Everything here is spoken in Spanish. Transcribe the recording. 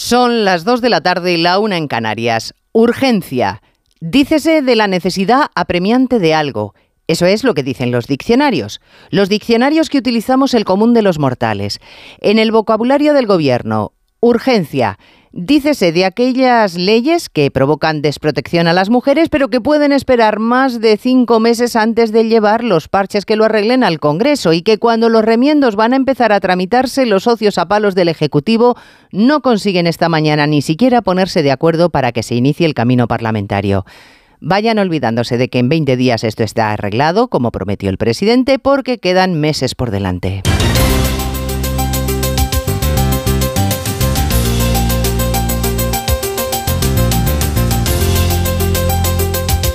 Son las 2 de la tarde y la una en Canarias. Urgencia. Dícese de la necesidad apremiante de algo. Eso es lo que dicen los diccionarios. Los diccionarios que utilizamos el común de los mortales. En el vocabulario del gobierno, urgencia Dícese de aquellas leyes que provocan desprotección a las mujeres, pero que pueden esperar más de cinco meses antes de llevar los parches que lo arreglen al Congreso y que cuando los remiendos van a empezar a tramitarse, los socios a palos del Ejecutivo no consiguen esta mañana ni siquiera ponerse de acuerdo para que se inicie el camino parlamentario. Vayan olvidándose de que en 20 días esto está arreglado, como prometió el presidente, porque quedan meses por delante.